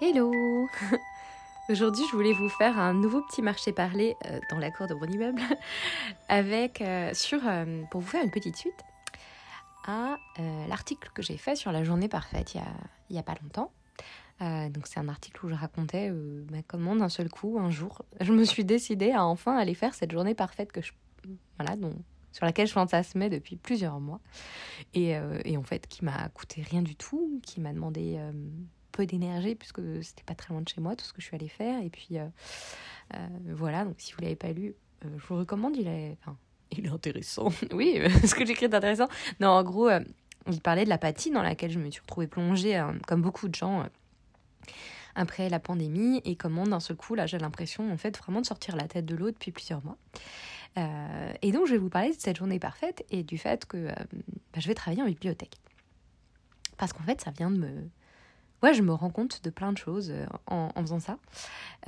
Hello. Aujourd'hui, je voulais vous faire un nouveau petit marché parlé euh, dans la cour de mon immeuble avec euh, sur euh, pour vous faire une petite suite à l'article que j'ai fait sur la journée parfaite il y a, pas longtemps. donc c'est un article où je racontais comment d'un seul coup un jour. Je me suis décidée à enfin aller faire cette journée parfaite que je voilà sur laquelle je fantasmais depuis plusieurs mois. Et, et en fait qui m'a coûté rien du tout, qui m'a demandé peu d'énergie puisque c'était pas très loin de chez moi tout ce que je suis allée faire. Et puis euh, euh, voilà donc si vous l'avez pas lu euh, je vous recommande il est enfin, il est intéressant. Oui ce que j'écris est intéressant non en gros il parlait de la patine dans laquelle je me suis retrouvée plongée comme beaucoup de gens après la pandémie et comment d'un seul coup là j'ai l'impression en fait vraiment de sortir la tête de l'eau depuis plusieurs mois. Et donc je vais vous parler de cette journée parfaite et du fait que bah, je vais travailler en bibliothèque. Parce qu'en fait ça vient de me ouais, je me rends compte de plein de choses euh, en, faisant ça.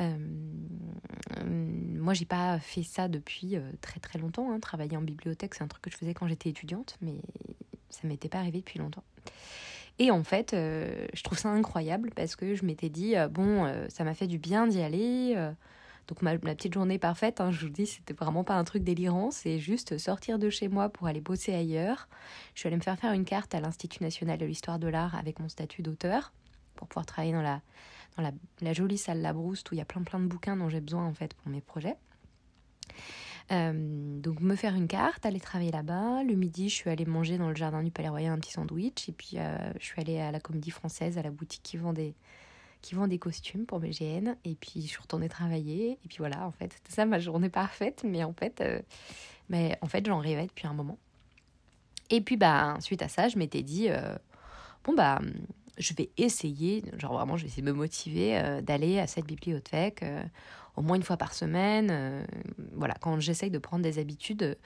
Euh, moi, j'ai pas fait ça depuis euh, très très longtemps. Hein. Travailler en bibliothèque, c'est un truc que je faisais quand j'étais étudiante, mais ça m'était pas arrivé depuis longtemps. Et en fait, euh, je trouve ça incroyable parce que je m'étais dit, bon, ça m'a fait du bien d'y aller. donc ma, petite journée parfaite, hein, je vous dis, c'était vraiment pas un truc délirant, c'est juste sortir de chez moi pour aller bosser ailleurs. Je suis allée me faire faire une carte à l'Institut national de l'histoire de l'art avec mon statut d'auteur pour pouvoir travailler dans la, dans la, la jolie salle Labrouste où il y a plein plein de bouquins dont j'ai besoin en fait pour mes projets. Euh, donc me faire une carte, aller travailler là-bas. Le midi, je suis allée manger dans le jardin du Palais Royal un petit sandwich. Et puis euh, je suis allée à la Comédie Française, à la boutique qui vend des, qui vend des costumes pour mes GN. Et puis je suis retournée travailler. Et puis voilà, en fait, c'était ça ma journée parfaite. Mais en fait, euh, mais en fait j'en rêvais depuis un moment. Et puis bah, suite à ça, je m'étais dit, bon bah je vais essayer, genre vraiment, je vais essayer de me motiver euh, d'aller à cette bibliothèque euh, au moins une fois par semaine. Euh, voilà, quand j'essaye de prendre des habitudes,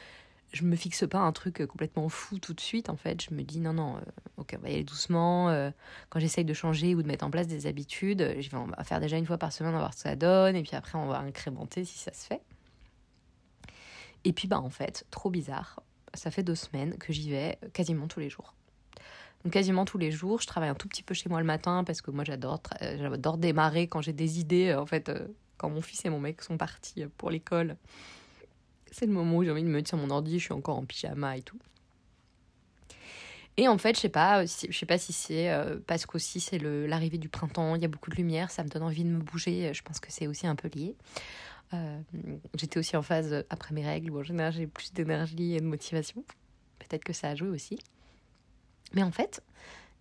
je me fixe pas un truc complètement fou tout de suite. En fait, je me dis non, non, ok, on va y aller doucement. quand j'essaye de changer ou de mettre en place des habitudes, je vais on faire déjà une fois par semaine, on va voir ce que ça donne, et puis après, on va incrémenter si ça se fait. Et puis, bah, en fait, trop bizarre, ça fait deux semaines que j'y vais quasiment tous les jours. Donc quasiment tous les jours, je travaille un tout petit peu chez moi le matin parce que moi j'adore j'adore démarrer quand j'ai des idées. Euh, en fait, euh, quand mon fils et mon mec sont partis euh, pour l'école, c'est le moment où j'ai envie de me mettre sur mon ordi, je suis encore en pyjama et tout. Et en fait, je sais pas, je sais pas si c'est parce qu'aussi c'est l'arrivée du printemps, il y a beaucoup de lumière, ça me donne envie de me bouger. Je pense que c'est aussi un peu lié. J'étais aussi en phase après mes règles où en général j'ai plus d'énergie et de motivation. Peut-être que ça a joué aussi. Mais en fait,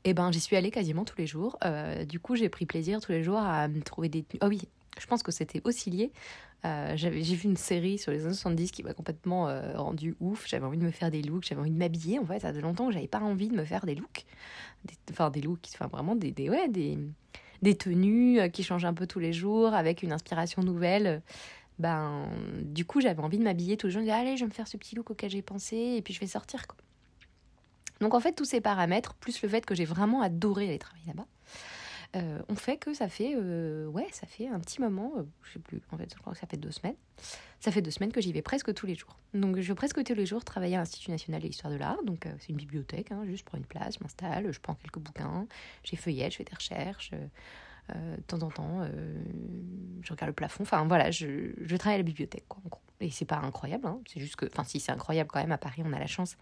eh ben, j'y suis allée quasiment tous les jours. Euh, du coup, j'ai pris plaisir tous les jours à me trouver des... Oh oui, je pense que c'était aussi lié. Euh, j'ai vu une série sur les années 70 qui m'a complètement euh, rendu ouf. J'avais envie de me faire des looks, j'avais envie de m'habiller. En fait, ça fait longtemps que j'avais pas envie de me faire des looks. enfin, des looks, enfin vraiment des, des, ouais, des, des tenues qui changent un peu tous les jours avec une inspiration nouvelle. Ben, du coup, j'avais envie de m'habiller tous les jours. Je allez, je vais me faire ce petit look auquel j'ai pensé et puis je vais sortir. Donc en fait, tous ces paramètres, plus le fait que j'ai vraiment adoré aller travailler là-bas, euh, ont fait que ça fait, euh, ouais, ça fait un petit moment, euh, je sais plus, en fait, je crois que ça fait deux semaines. Ça fait deux semaines que j'y vais presque tous les jours. Donc je vais presque tous les jours travailler à l'Institut national de l'histoire de l'art. Donc c'est une bibliothèque, hein, juste pour une place, je m'installe, je prends quelques bouquins, j'ai feuillette, je fais des recherches. De temps en temps, je regarde le plafond. Enfin voilà, je, travaille à la bibliothèque, quoi. Et c'est pas incroyable, hein. c'est juste que, enfin si c'est incroyable quand même, à Paris on a la chance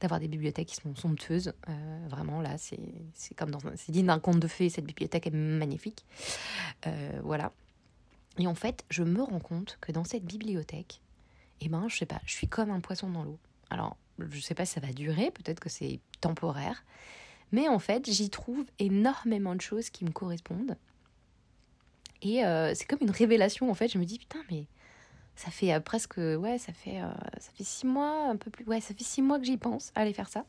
d'avoir des bibliothèques qui sont somptueuses. Euh, vraiment là, c'est comme dans c'est digne d'un conte de fées, cette bibliothèque est magnifique. Euh, voilà. Et en fait, je me rends compte que dans cette bibliothèque, eh ben, je sais pas, je suis comme un poisson dans l'eau. Alors, je sais pas si ça va durer, peut-être que c'est temporaire, mais en fait, j'y trouve énormément de choses qui me correspondent. Et euh, c'est comme une révélation, en fait. Je me dis, putain, mais ça fait euh, presque, ouais, ça fait, euh, ça fait six mois, un peu plus, ouais, ça fait six mois que j'y pense à aller faire ça.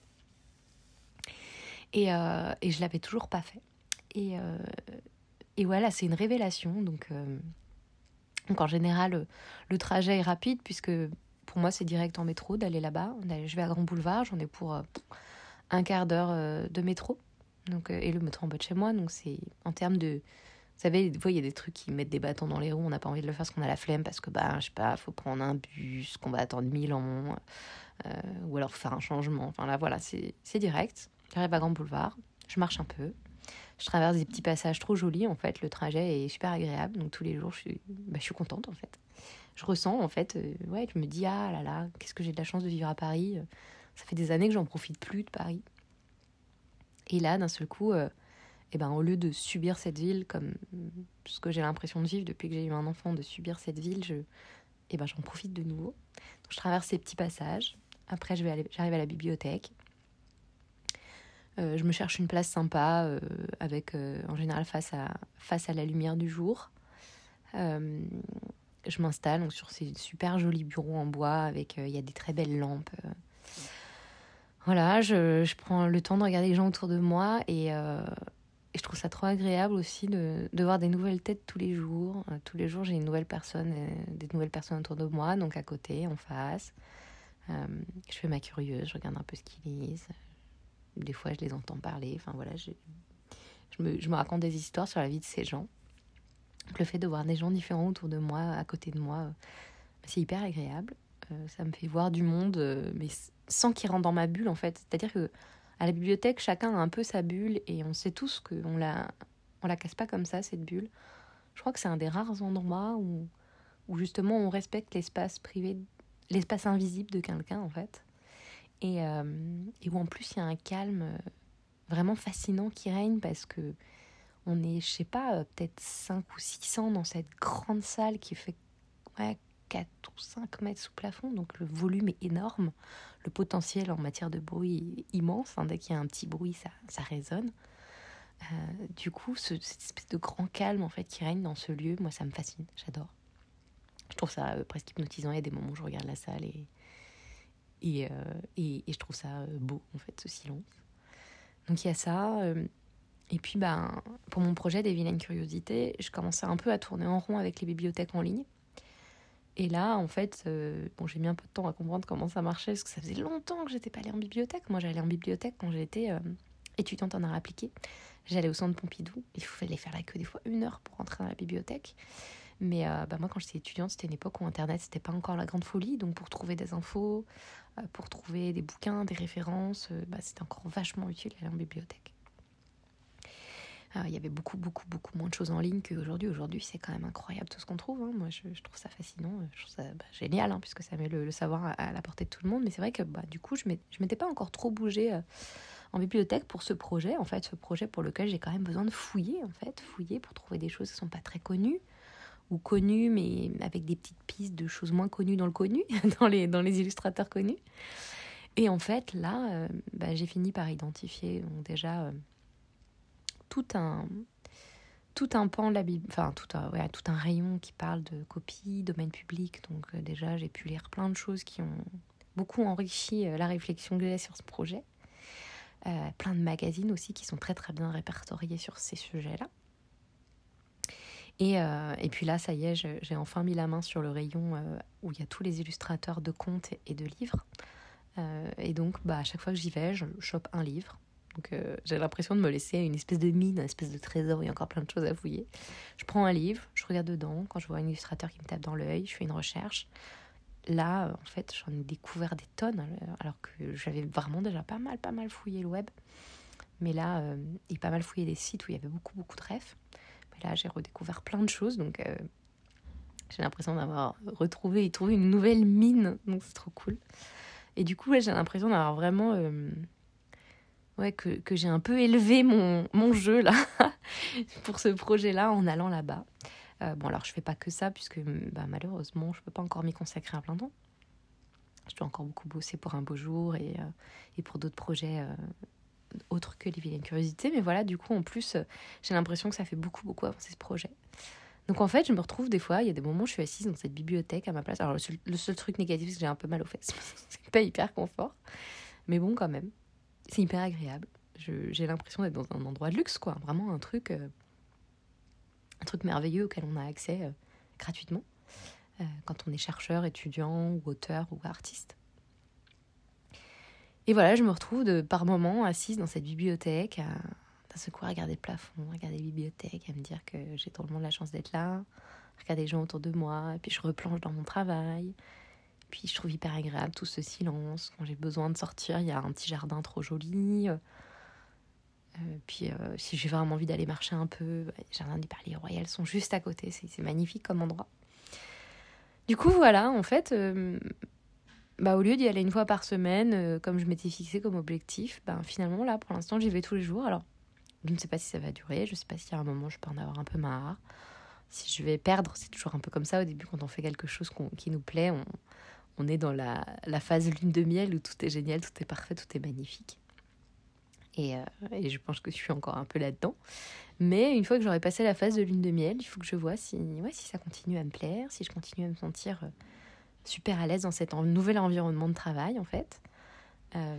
Et, et je l'avais toujours pas fait. Et, et voilà, c'est une révélation. Donc, donc en général, le, trajet est rapide puisque pour moi, c'est direct en métro d'aller là-bas. Je vais à Grand Boulevard, j'en ai pour un quart d'heure de métro. Donc, et le métro en bas de chez moi. Donc, c'est en termes de vous savez, des fois, il y a des trucs qui mettent des bâtons dans les roues, on n'a pas envie de le faire parce qu'on a la flemme, parce que, bah, je sais pas, faut prendre un bus, qu'on va attendre mille ans, euh, ou alors faire un changement. Enfin là, voilà, c'est direct. J'arrive à Grand Boulevard, je marche un peu, Je traverse des petits passages trop jolis, en fait. Le trajet est super agréable. Donc tous les jours, je suis, bah, je suis contente, en fait. Je ressens, en fait, euh, ouais, je me dis, ah là là, qu'est-ce que j'ai de la chance de vivre à Paris. Ça fait des années que j'en profite plus de Paris. Et là, d'un seul coup, euh, eh ben, au lieu de subir cette ville comme ce que j'ai l'impression de vivre depuis que j'ai eu un enfant, de subir cette ville, je, eh ben, j'en profite de nouveau. Je traverse ces petits passages. Après, je vais j'arrive à la bibliothèque. Euh, je me cherche une place sympa, euh, avec en général face à, face à la lumière du jour. je m'installe donc, sur ces super jolis bureaux en bois, avec il y a des très belles lampes. Voilà, je, je, prends le temps de regarder les gens autour de moi et, et je trouve ça trop agréable aussi de, de, voir des nouvelles têtes tous les jours. tous les jours, j'ai une nouvelle personne, des nouvelles personnes autour de moi, donc à côté, en face. je fais ma curieuse, je regarde un peu ce qu'ils lisent, des fois, je les entends parler. Enfin voilà, je, me, je me raconte des histoires sur la vie de ces gens. le fait de voir des gens différents autour de moi, à côté de moi, c'est hyper agréable. Euh, ça me fait voir du monde, euh, mais sans qu'ils rentrent dans ma bulle en fait. C'est-à-dire que à la bibliothèque, chacun a un peu sa bulle et on sait tous qu'on la, on la casse pas comme ça cette bulle. Je crois que c'est un des rares endroits où, où justement on respecte l'espace privé, l'espace invisible de quelqu'un en fait. Et, euh, et, où en plus il y a un calme vraiment fascinant qui règne parce que on est, je sais pas, peut-être 5 ou 600 dans cette grande salle qui fait ouais, 4 ou 5 mètres sous plafond, donc le volume est énorme, le potentiel en matière de bruit immense, hein, dès qu'il y a un petit bruit, ça, ça résonne. du coup, ce, cette espèce de grand calme en fait qui règne dans ce lieu, moi ça me fascine, j'adore. Je trouve ça presque hypnotisant. Il y a des moments où je regarde la salle et, et, euh, et, je trouve ça euh, beau, en fait, ce silence. Donc il y a ça. Euh, et puis, ben, pour mon projet des vilaines curiosités, je commençais un peu à tourner en rond avec les bibliothèques en ligne. Et là, en fait, bon, j'ai mis un peu de temps à comprendre comment ça marchait, parce que ça faisait longtemps que j'étais pas allée en bibliothèque. Moi, j'allais en bibliothèque quand j'étais étudiante en art appliqué. J'allais au centre Pompidou. Il fallait faire la queue des fois une heure pour rentrer dans la bibliothèque. Mais bah, moi, quand j'étais étudiante, c'était une époque où Internet, c'était pas encore la grande folie. Donc, pour trouver des infos, euh, pour trouver des bouquins, des références, euh, bah, c'était encore vachement utile d'aller en bibliothèque. Euh, il y avait beaucoup, beaucoup, beaucoup moins de choses en ligne qu'aujourd'hui. Aujourd'hui, c'est quand même incroyable tout ce qu'on trouve. Hein. Moi, je, trouve ça fascinant. Je trouve ça bah, génial, hein, puisque ça met le, savoir à, la portée de tout le monde. Mais c'est vrai que bah, du coup, je ne m'étais pas encore trop bougée en bibliothèque pour ce projet. En fait, ce projet pour lequel j'ai quand même besoin de fouiller, en fait. Fouiller pour trouver des choses qui ne sont pas très connues ou connues, mais avec des petites pistes de choses moins connues dans le connu, dans les, dans les illustrateurs connus. Et en fait, là, euh, bah, j'ai fini par identifier déjà euh, tout un tout un pan de la Bible, enfin tout un, tout un rayon qui parle de copie, domaine public. Donc euh, déjà, j'ai pu lire plein de choses qui ont beaucoup enrichi la réflexion que j'ai sur ce projet. plein de magazines aussi qui sont très très bien répertoriés sur ces sujets-là. Et, euh, et, puis là, ça y est, j'ai enfin mis la main sur le rayon euh, où il y a tous les illustrateurs de contes et de livres. Euh, et donc, bah, à chaque fois que j'y vais, je chope un livre. Donc, j'ai l'impression de me laisser une espèce de mine, une espèce de trésor il y a encore plein de choses à fouiller. Je prends un livre, je regarde dedans. Quand je vois un illustrateur qui me tape dans l'œil, je fais une recherche. Là, en fait, j'en ai découvert des tonnes, alors que j'avais vraiment déjà pas mal, pas mal fouillé le web. Mais là, il pas mal fouillé des sites où il y avait beaucoup, beaucoup de rêves là, j'ai redécouvert plein de choses, donc euh, j'ai l'impression d'avoir retrouvé et trouvé une nouvelle mine, donc c'est trop cool. Et du coup, j'ai l'impression d'avoir vraiment... Euh, ouais, que, que j'ai un peu élevé mon, mon jeu, là, pour ce projet-là, en allant là-bas. Euh, bon, alors, je fais pas que ça, puisque bah, malheureusement, je peux pas encore m'y consacrer à plein temps. Je dois encore beaucoup bosser pour un beau jour et, et pour d'autres projets autre que les vilaines curiosités. Mais voilà, du coup, en plus, euh, j'ai l'impression que ça fait beaucoup, beaucoup avancer ce projet. Donc en fait, je me retrouve des fois, il y a des moments où je suis assise dans cette bibliothèque à ma place. Alors le seul, truc négatif, c'est que j'ai un peu mal aux fesses. c'est pas hyper confort. Mais bon, quand même, c'est hyper agréable. J'ai l'impression d'être dans un endroit de luxe, quoi. Vraiment un truc, euh, un truc merveilleux auquel on a accès euh, gratuitement quand on est chercheur, étudiant ou auteur ou artiste. Et voilà, je me retrouve de, par moments assise dans cette bibliothèque, à, d'un seul coup à regarder le plafond, à regarder la bibliothèque, à me dire que j'ai tout le monde la chance d'être là, à regarder les gens autour de moi, et puis je replonge dans mon travail. Puis je trouve hyper agréable tout ce silence. Quand j'ai besoin de sortir, il y a un petit jardin trop joli. puis si j'ai vraiment envie d'aller marcher un peu, bah, les jardins du Parlier Royal sont juste à côté, c'est magnifique comme endroit. Du coup, voilà, en fait, bah, au lieu d'y aller une fois par semaine, comme je m'étais fixé comme objectif, ben, finalement, là, pour l'instant, j'y vais tous les jours. Alors, je ne sais pas si ça va durer, je ne sais pas si à un moment, je peux en avoir un peu marre. Si je vais perdre, c'est toujours un peu comme ça au début, quand on fait quelque chose qui nous plaît, on, est dans la, phase lune de miel où tout est génial, tout est parfait, tout est magnifique. Et, euh, et je pense que je suis encore un peu là-dedans. Mais une fois que j'aurai passé la phase de lune de miel, il faut que je vois si ça continue à me plaire, si je continue à me sentir euh, super à l'aise dans cet nouvel environnement de travail, en fait. Euh,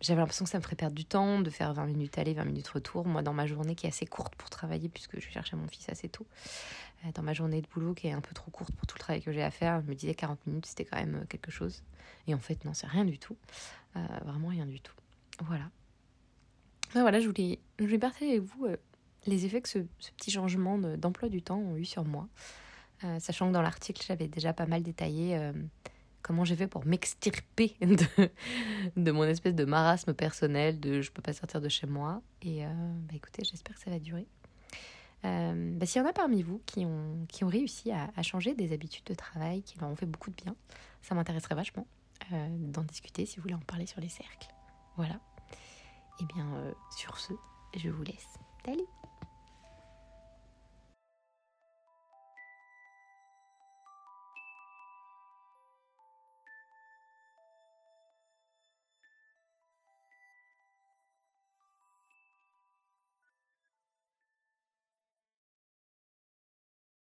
j'avais l'impression que ça me ferait perdre du temps de faire 20 minutes aller, 20 minutes retour. Moi, dans ma journée qui est assez courte pour travailler, puisque je cherchais mon fils assez tôt, euh, dans ma journée de boulot qui est un peu trop courte pour tout le travail que j'ai à faire, je me disais 40 minutes, c'était quand même euh, quelque chose. Et en fait, non, c'est rien du tout. vraiment rien du tout. Voilà. voilà, je voulais, je voulais partager avec vous les effets que ce, ce petit changement d'emploi du temps ont eu sur moi. sachant que dans l'article, j'avais déjà pas mal détaillé comment j'ai fait pour m'extirper de, mon espèce de marasme personnel, de je peux pas sortir de chez moi. Et euh, bah écoutez, j'espère que ça va durer. Euh, bah S'il y en a parmi vous qui ont, réussi à, changer des habitudes de travail, qui leur ont fait beaucoup de bien, ça m'intéresserait vachement euh, d'en discuter si vous voulez en parler sur les cercles. Voilà. Et eh bien, sur ce, je vous laisse. Salut